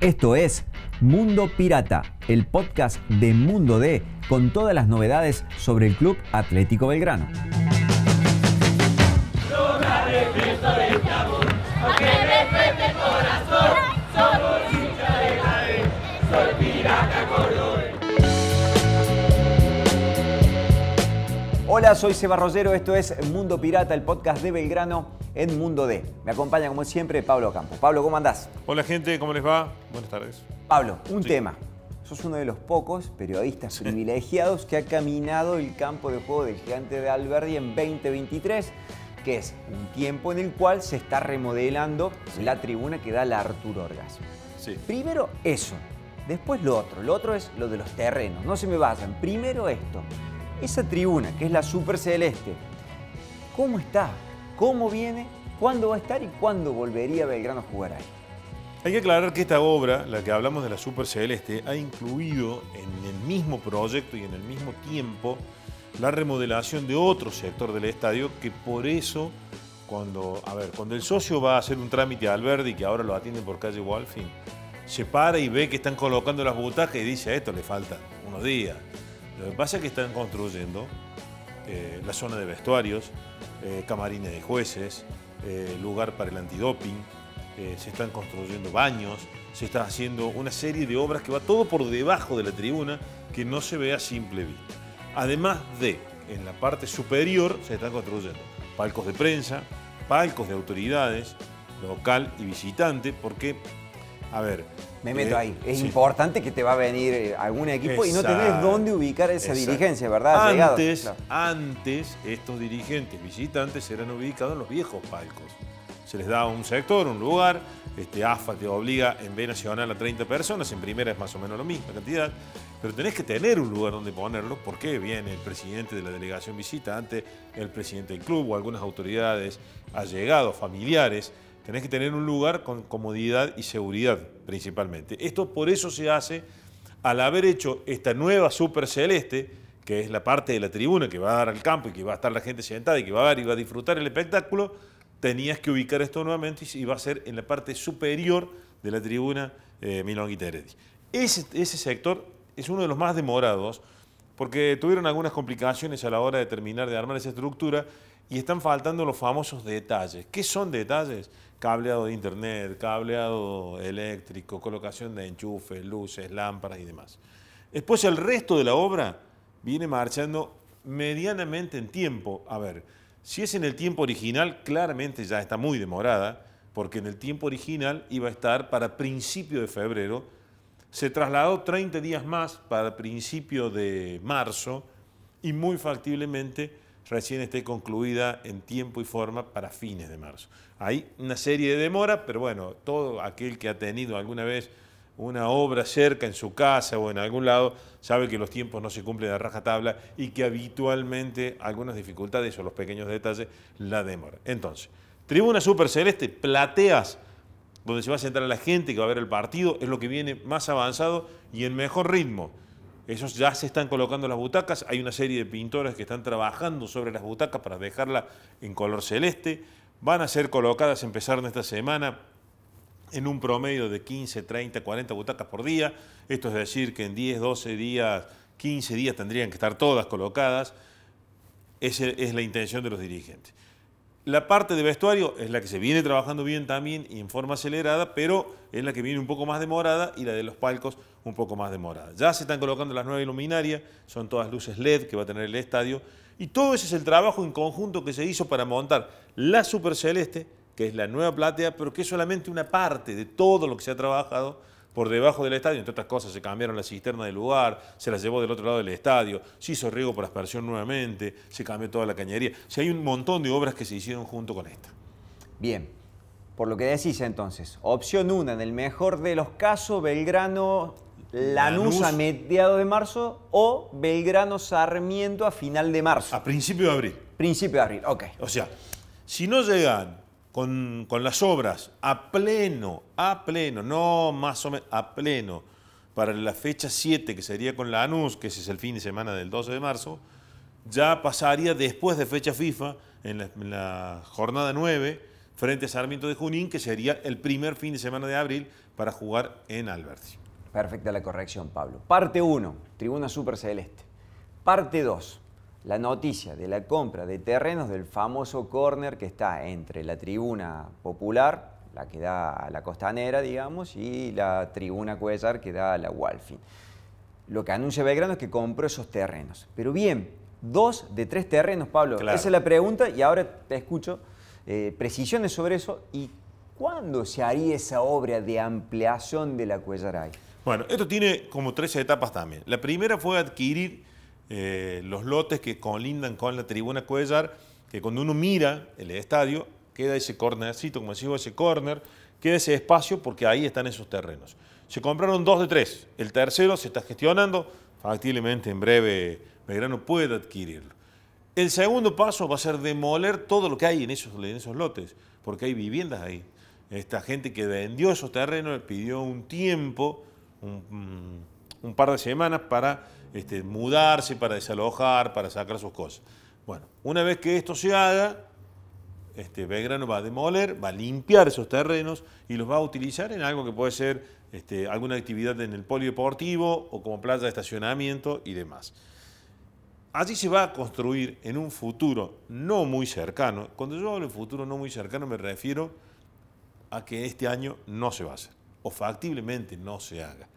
Esto es Mundo Pirata, el podcast de Mundo D con todas las novedades sobre el Club Atlético Belgrano. Hola, soy Seba Rollero, esto es Mundo Pirata, el podcast de Belgrano en Mundo D. Me acompaña como siempre Pablo Campos. Pablo, ¿cómo andás? Hola gente, ¿cómo les va? Buenas tardes. Pablo, un tema. Sos uno de los pocos periodistas privilegiados que ha caminado el campo de juego del Gigante de Alberdi en 2023, que es un tiempo en el cual se está remodelando la tribuna que da la Arturo Orgas. Sí. Primero eso, después lo otro. Lo otro es lo de los terrenos. No se me vayan. Primero esto. Esa tribuna, que es la Super Celeste, ¿cómo está? ¿Cómo viene? ¿Cuándo va a estar y cuándo volvería Belgrano a jugar ahí? Hay que aclarar que esta obra, la que hablamos de la Super Celeste, ha incluido en el mismo proyecto y en el mismo tiempo la remodelación de otro sector del estadio que por eso cuando, a ver, cuando el socio va a hacer un trámite a Alberdi, que ahora lo atienden por calle Walfin, se para y ve que están colocando las butacas y dice a esto le faltan unos días. Lo que pasa es que están construyendo eh, la zona de vestuarios, eh, camarines de jueces, eh, lugar para el antidoping, se están construyendo baños, se está haciendo una serie de obras que va todo por debajo de la tribuna que no se ve a simple vista. Además de, en la parte superior se están construyendo palcos de prensa, palcos de autoridades, local y visitante, porque, a ver... Me meto eh, ahí. Es sí. importante que te va a venir eh, algún equipo y no tenés dónde ubicar esa Exacto. dirigencia, ¿verdad? Antes, claro. antes, estos dirigentes visitantes eran ubicados en los viejos palcos. Se les da un sector, un lugar, este, AFA te obliga en B Nacional a 30 personas, en primera es más o menos la misma cantidad, pero tenés que tener un lugar donde ponerlo porque viene el presidente de la delegación visitante, el presidente del club o algunas autoridades allegados, familiares. Tenés que tener un lugar con comodidad y seguridad principalmente. Esto por eso se hace al haber hecho esta nueva Super Celeste, que es la parte de la tribuna que va a dar al campo y que va a estar la gente sentada y que va a ver y va a disfrutar el espectáculo, tenías que ubicar esto nuevamente y va a ser en la parte superior de la tribuna eh, Milonguita. Ese, ese sector es uno de los más demorados porque tuvieron algunas complicaciones a la hora de terminar de armar esa estructura y están faltando los famosos detalles. ¿Qué son detalles? Cableado de internet, cableado eléctrico, colocación de enchufes, luces, lámparas y demás. Después el resto de la obra viene marchando medianamente en tiempo. A ver, si es en el tiempo original, claramente ya está muy demorada, porque en el tiempo original iba a estar para principio de febrero, se trasladó 30 días más para principio de marzo y muy factiblemente recién esté concluida en tiempo y forma para fines de marzo. Hay una serie de demoras, pero bueno, todo aquel que ha tenido alguna vez una obra cerca en su casa o en algún lado, sabe que los tiempos no se cumplen a rajatabla y que habitualmente algunas dificultades o los pequeños detalles la demoran. Entonces, tribuna super celeste, plateas, donde se va a sentar la gente que va a ver el partido, es lo que viene más avanzado y en mejor ritmo. Esos ya se están colocando las butacas, hay una serie de pintores que están trabajando sobre las butacas para dejarla en color celeste. Van a ser colocadas, empezaron esta semana, en un promedio de 15, 30, 40 butacas por día. Esto es decir que en 10, 12 días, 15 días tendrían que estar todas colocadas. Esa es la intención de los dirigentes. La parte de vestuario es la que se viene trabajando bien también y en forma acelerada, pero es la que viene un poco más demorada y la de los palcos un poco más demorada. Ya se están colocando las nuevas luminarias, son todas luces LED que va a tener el estadio y todo ese es el trabajo en conjunto que se hizo para montar la Super Celeste, que es la nueva platea, pero que es solamente una parte de todo lo que se ha trabajado por debajo del estadio. Entre otras cosas, se cambiaron la cisterna del lugar, se la llevó del otro lado del estadio, se hizo riego por aspersión nuevamente, se cambió toda la cañería. O sea, hay un montón de obras que se hicieron junto con esta. Bien, por lo que decís entonces, opción 1, en el mejor de los casos, Belgrano Lanús, Lanús. a mediados de marzo o Belgrano Sarmiento a final de marzo. A principio de abril. Principio de abril, ok. O sea, si no llegan con, las obras a pleno, a pleno, no más o menos, a pleno, para la fecha 7, que sería con la ANUS, que es el fin de semana del 12 de marzo, ya pasaría después de fecha FIFA, en la, en la jornada 9, frente a Sarmiento de Junín, que sería el primer fin de semana de abril para jugar en Alberti. Perfecta la corrección, Pablo. Parte 1, Tribuna Super Celeste. Parte 2, la noticia de la compra de terrenos del famoso corner que está entre la tribuna popular, la que da a la costanera, digamos, y la tribuna Cuellar que da a la Walfin. Lo que anuncia Belgrano es que compró esos terrenos. Pero bien, dos de tres terrenos, Pablo. Esa es la pregunta y ahora te escucho eh, precisiones sobre eso y cuándo se haría esa obra de ampliación de la Cuellaray. Bueno, esto tiene como tres etapas también. La primera fue adquirir eh, los lotes que colindan con la tribuna Cuellar, que cuando uno mira el estadio, queda ese cornercito, como decimos, ese corner, queda ese espacio porque ahí están esos terrenos. Se compraron dos de tres. El tercero se está gestionando, factiblemente en breve Belgrano puede adquirirlo. El segundo paso va a ser demoler todo lo que hay en esos, en esos lotes, porque hay viviendas ahí. Esta gente que vendió esos terrenos pidió un tiempo, un, un par de semanas para este, mudarse, para desalojar, para sacar sus cosas. Bueno, una vez que esto se haga, este, Belgrano va a demoler, va a limpiar esos terrenos y los va a utilizar en algo que puede ser este, alguna actividad en el polideportivo o como playa de estacionamiento y demás. Allí se va a construir en un futuro no muy cercano. Cuando yo hablo de futuro no muy cercano me refiero a que este año no se va a hacer o factiblemente no se haga.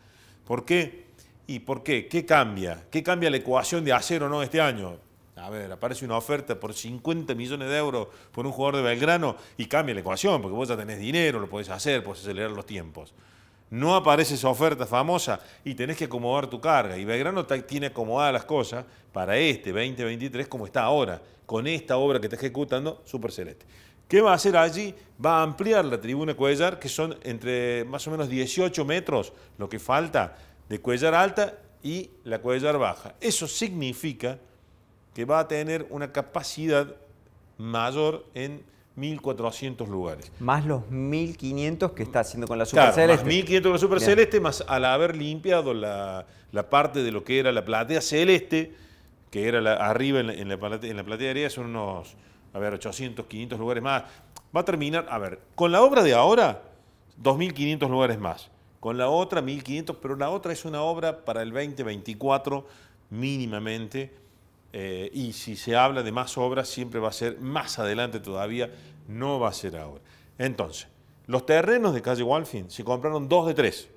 ¿Por qué? ¿Y por qué? ¿Qué cambia? ¿Qué cambia la ecuación de hacer o no este año? A ver, aparece una oferta por 50 millones de euros por un jugador de Belgrano y cambia la ecuación, porque vos ya tenés dinero, lo podés hacer, podés acelerar los tiempos. No aparece esa oferta famosa y tenés que acomodar tu carga. Y Belgrano tiene acomodadas las cosas para este 2023 como está ahora, con esta obra que está ejecutando Super Celeste. ¿Qué va a hacer allí? Va a ampliar la tribuna Cuellar, que son entre más o menos 18 metros, lo que falta de Cuellar alta y la Cuellar baja. Eso significa que va a tener una capacidad mayor en 1.400 lugares. Más los 1.500 que está haciendo con la Super Celeste. Más 1.500 con la Super Celeste, más al haber limpiado la, parte de lo que era la platea celeste, que era arriba en la, en, la platea, en la platea son unos, a ver, 800, 500 lugares más. Va a terminar, a ver, con la obra de ahora, 2.500 lugares más. Con la otra, 1.500, pero la otra es una obra para el 2024 mínimamente eh, y si se habla de más obras, siempre va a ser más adelante todavía, no va a ser ahora. Entonces, los terrenos de calle Walfin se compraron dos de tres.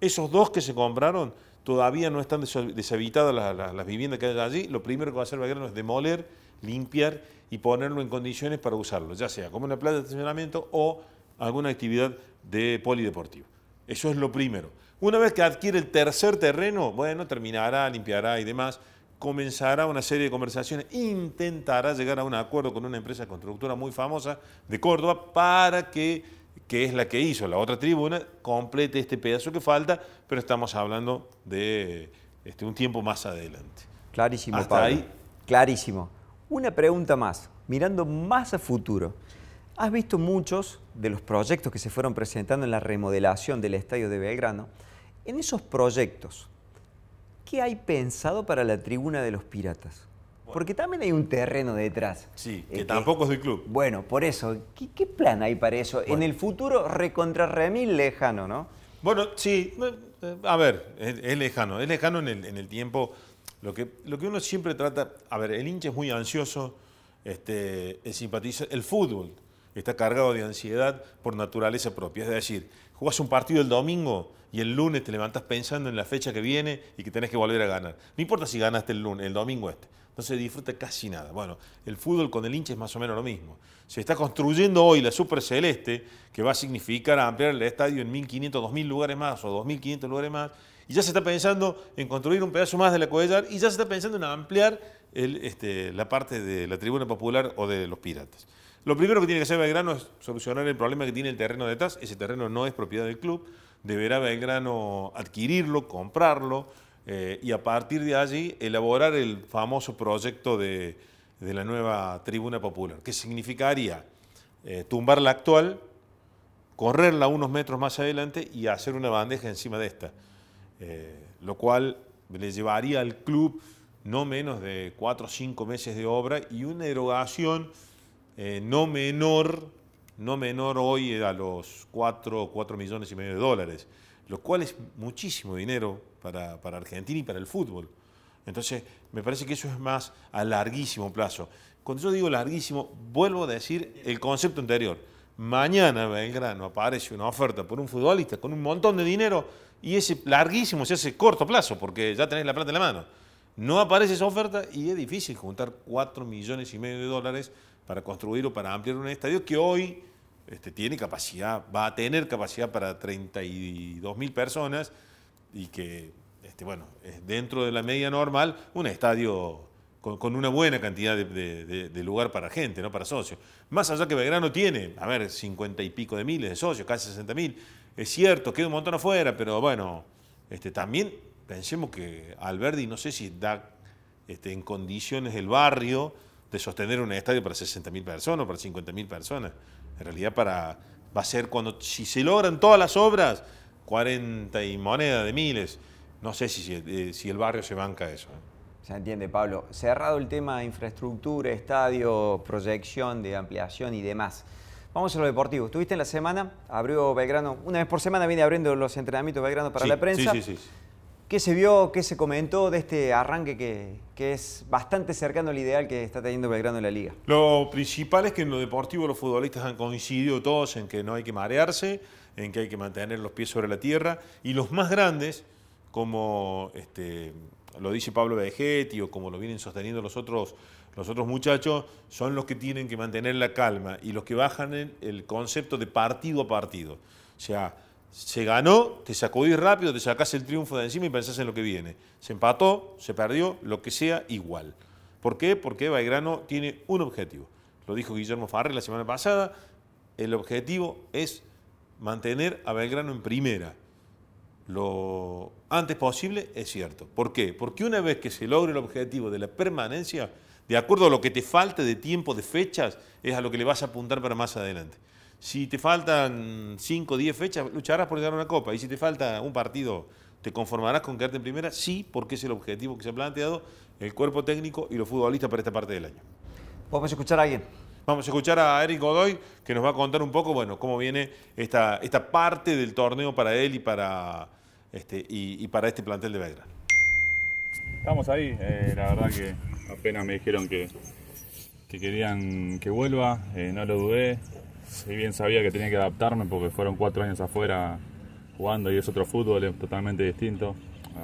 Esos dos que se compraron todavía no están deshabitadas las, viviendas que hay allí. Lo primero que va a hacer Belgrano es demoler, limpiar y ponerlo en condiciones para usarlo, ya sea como una playa de estacionamiento o alguna actividad de polideportivo. Eso es lo primero. Una vez que adquiere el tercer terreno, bueno, terminará, limpiará y demás comenzará una serie de conversaciones, intentará llegar a un acuerdo con una empresa constructora muy famosa de Córdoba para que, que es la que hizo la otra tribuna, complete este pedazo que falta, pero estamos hablando de este, un tiempo más adelante. Clarísimo, Hasta ahí. Clarísimo. Una pregunta más, mirando más a futuro. Has visto muchos de los proyectos que se fueron presentando en la remodelación del Estadio de Belgrano. En esos proyectos, ¿qué hay pensado para la tribuna de los piratas? Porque también hay un terreno detrás. Sí, que, eh, tampoco es del club. Bueno, por eso, ¿qué, plan hay para eso? En el futuro recontra remil lejano, ¿no? Bueno, sí, eh, a ver, es, lejano, es lejano en el, tiempo. Lo que, lo que uno siempre trata, a ver, el hincha es muy ansioso, este, el simpatiza, el fútbol está cargado de ansiedad por naturaleza propia. Es decir, jugás un partido el domingo y el lunes te levantas pensando en la fecha que viene y que tenés que volver a ganar. No importa si ganaste el lunes, el domingo este. No se disfruta casi nada. Bueno, el fútbol con el hincha es más o menos lo mismo. Se está construyendo hoy la Super Celeste, que va a significar ampliar el estadio en 1.500, 2.000 lugares más o 2.500 lugares más. Y ya se está pensando en construir un pedazo más de la Coellar y ya se está pensando en ampliar este, la parte de la tribuna popular o de los piratas. Lo primero que tiene que hacer Belgrano es solucionar el problema que tiene el terreno detrás. Ese terreno no es propiedad del club. Deberá Belgrano adquirirlo, comprarlo eh, y a partir de allí elaborar el famoso proyecto de, la nueva tribuna popular, que significaría eh, tumbar la actual, correrla unos metros más adelante y hacer una bandeja encima de esta, eh, lo cual le llevaría al club no menos de cuatro o cinco meses de obra y una erogación eh, no menor no menor hoy a los 4, 4 millones y medio de dólares, lo cual es muchísimo dinero para, para Argentina y para el fútbol. Entonces, me parece que eso es más a larguísimo plazo. Cuando yo digo larguísimo, vuelvo a decir el concepto anterior. Mañana Belgrano aparece una oferta por un futbolista con un montón de dinero y ese larguísimo se hace corto plazo porque ya tenés la plata en la mano. No aparece esa oferta y es difícil juntar 4 millones y medio de dólares para construir o para ampliar un estadio que hoy este, tiene capacidad, va a tener capacidad para 32 mil personas y que, este, bueno, es dentro de la media normal, un estadio con, una buena cantidad de, lugar para gente, no para socios. Más allá que Belgrano tiene, a ver, 50 y pico de miles de socios, casi 60 mil. Es cierto, queda un montón afuera, pero bueno, este, también pensemos que Alberdi no sé si da este, en condiciones el barrio de sostener un estadio para 60 mil personas o para 50 mil personas. En realidad para, va a ser cuando, si se logran todas las obras, 40 y moneda de miles. No sé si, eh, si el barrio se banca eso. ¿eh? Se entiende, Pablo. Cerrado el tema de infraestructura, estadio, proyección de ampliación y demás. Vamos a lo deportivo. Estuviste en la semana, abrió Belgrano, una vez por semana viene abriendo los entrenamientos Belgrano para la prensa. Sí, sí, sí. ¿Qué se vio, qué se comentó de este arranque que, que, es bastante cercano al ideal que está teniendo Belgrano en la liga? Lo principal es que en lo deportivo los futbolistas han coincidido todos en que no hay que marearse, en que hay que mantener los pies sobre la tierra y los más grandes, como este, lo dice Pablo Vegetti o como lo vienen sosteniendo los otros, los otros muchachos, son los que tienen que mantener la calma y los que bajan el, el concepto de partido a partido. O sea, se ganó, te sacudís rápido, te sacás el triunfo de encima y pensás en lo que viene. Se empató, se perdió, lo que sea, igual. ¿Por qué? Porque Belgrano tiene un objetivo. Lo dijo Guillermo Farré la semana pasada. El objetivo es mantener a Belgrano en primera lo antes posible, es cierto. ¿Por qué? Porque una vez que se logre el objetivo de la permanencia, de acuerdo a lo que te falte de tiempo, de fechas, es a lo que le vas a apuntar para más adelante. Si te faltan 5 o 10 fechas, lucharás por ganar una copa. Y si te falta un partido, ¿te conformarás con quedarte en primera? Sí, porque es el objetivo que se ha planteado el cuerpo técnico y los futbolistas para esta parte del año. Vamos a escuchar a alguien. Vamos a escuchar a Eric Godoy, que nos va a contar un poco, bueno, cómo viene esta, esta parte del torneo para él y para, este, y, para este plantel de Belgrano. Estamos ahí, eh, la verdad que apenas me dijeron que, que querían que vuelva, eh, no lo dudé, si bien sabía que tenía que adaptarme porque fueron cuatro años afuera jugando y es otro fútbol es totalmente distinto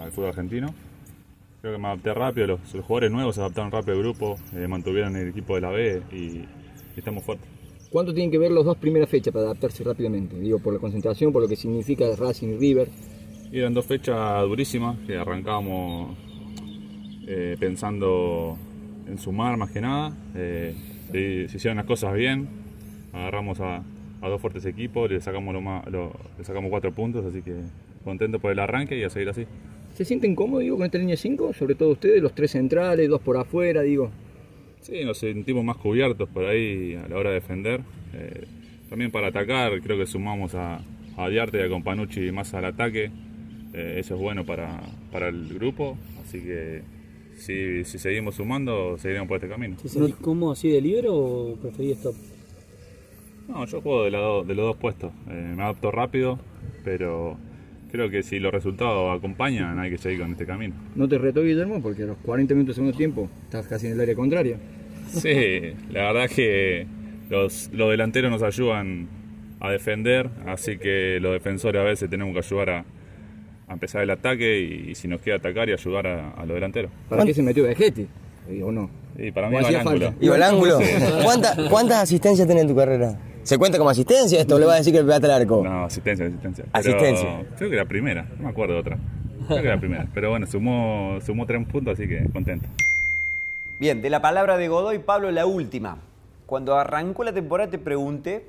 al fútbol argentino. Creo que me adapté rápido, los, jugadores nuevos se adaptaron rápido al grupo, eh, mantuvieron el equipo de la B y, estamos fuertes. ¿Cuánto tienen que ver los dos primeras fechas para adaptarse rápidamente? Digo, por la concentración, por lo que significa Racing y River. Y eran dos fechas durísimas que arrancábamos eh, pensando en sumar más que nada. Eh, se, hicieron las cosas bien, agarramos a, dos fuertes equipos, le sacamos, lo le sacamos cuatro puntos, así que contento por el arranque y a seguir así. ¿Se sienten cómodos digo, con esta línea 5? Sobre todo ustedes, los tres centrales, dos por afuera, digo. Sí, nos sentimos más cubiertos por ahí a la hora de defender. Eh, también para atacar, creo que sumamos a, a Diarte y a Companucci más al ataque. Eh, eso es bueno para, para, el grupo, así que si, si, seguimos sumando, seguiremos por este camino. ¿Te sentís cómodo así de libre o preferís stop? No, yo juego de, de los dos puestos, eh, me adapto rápido, pero creo que si los resultados acompañan hay que seguir con este camino. ¿No te reto Guillermo? Porque a los 40 minutos de segundo tiempo estás casi en el área contraria. Sí, la verdad que los, los delanteros nos ayudan a defender, así que los defensores a veces tenemos que ayudar a, a empezar el ataque y, si nos queda atacar y ayudar a, los delanteros. ¿Para qué se metió Vegetti? ¿O no? Y para mí el ángulo. ¿Y el ángulo? ¿Cuántas asistencias tenés en tu carrera? ¿Se cuenta como asistencia esto? ¿Le va a decir que le pegaste al arco? No, asistencia, asistencia. Asistencia. creo que la primera, no me acuerdo de otra. Creo que la primera. Pero bueno, sumó, sumó tres puntos, así que contento. Bien, de la palabra de Godoy, Pablo, la última. Cuando arrancó la temporada te pregunté,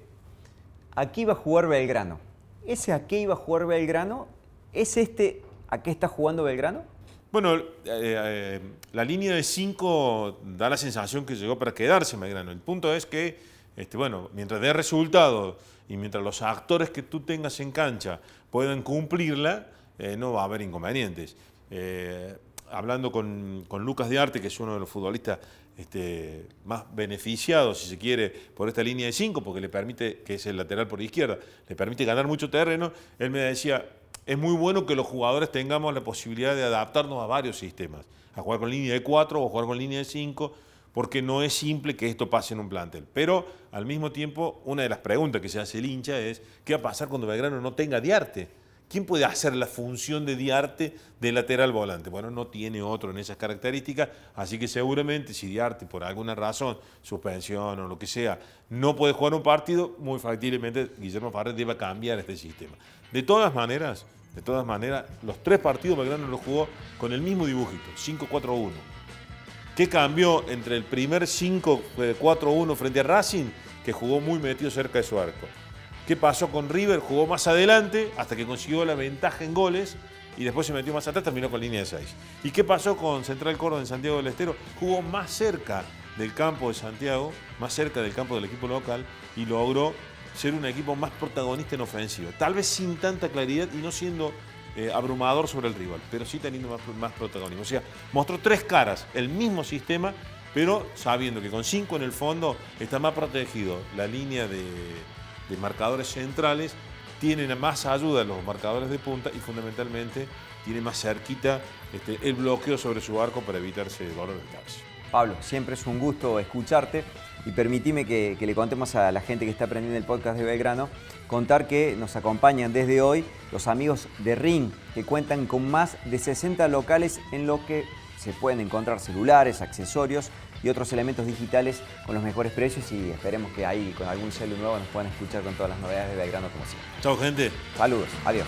¿a qué iba a jugar Belgrano? ¿Ese a qué iba a jugar Belgrano ¿Es este a qué está jugando Belgrano? Bueno, eh, eh, la línea de 5 da la sensación que llegó para quedarse Belgrano. El punto es que, este, bueno, mientras dé resultado y mientras los actores que tú tengas en cancha puedan cumplirla, eh, no va a haber inconvenientes. hablando con, Lucas Arte, que es uno de los futbolistas este, más beneficiado, si se quiere, por esta línea de 5, porque le permite, que es el lateral por izquierda, le permite ganar mucho terreno, él me decía, es muy bueno que los jugadores tengamos la posibilidad de adaptarnos a varios sistemas, a jugar con línea de 4 o jugar con línea de 5, porque no es simple que esto pase en un plantel. Pero al mismo tiempo, una de las preguntas que se hace el hincha es, ¿qué va a pasar cuando Belgrano no tenga Diarte? ¿Quién puede hacer la función de Diarte de lateral volante? Bueno, no tiene otro en esas características, así que seguramente si Diarte por alguna razón, suspensión o lo que sea, no puede jugar un partido, muy factiblemente Guillermo Farré deba cambiar este sistema. De todas maneras, de todas maneras, los tres partidos Belgrano los jugó con el mismo dibujito, 5-4-1. ¿Qué cambió entre el primer 5-4-1 frente a Racing? Que jugó muy metido cerca de su arco. ¿Qué pasó con River? Jugó más adelante hasta que consiguió la ventaja en goles y después se metió más atrás, terminó con línea de 6. ¿Y qué pasó con Central Córdoba en Santiago del Estero? Jugó más cerca del campo de Santiago, más cerca del campo del equipo local y logró ser un equipo más protagonista en ofensiva. Tal vez sin tanta claridad y no siendo eh, abrumador sobre el rival, pero sí teniendo más, protagonismo. O sea, mostró tres caras, el mismo sistema, pero sabiendo que con cinco en el fondo está más protegido la línea de, marcadores centrales, tienen más ayuda los marcadores de punta y fundamentalmente tiene más cerquita este, el bloqueo sobre su arco para evitarse dolor de cabeza. Pablo, siempre es un gusto escucharte y permitime que, que, le contemos a la gente que está aprendiendo el podcast de Belgrano, contar que nos acompañan desde hoy los amigos de Ring, que cuentan con más de 60 locales en lo que se pueden encontrar celulares, accesorios y otros elementos digitales con los mejores precios y esperemos que ahí con algún celular nuevo nos puedan escuchar con todas las novedades de Belgrano como siempre. Chao gente. Saludos, adiós.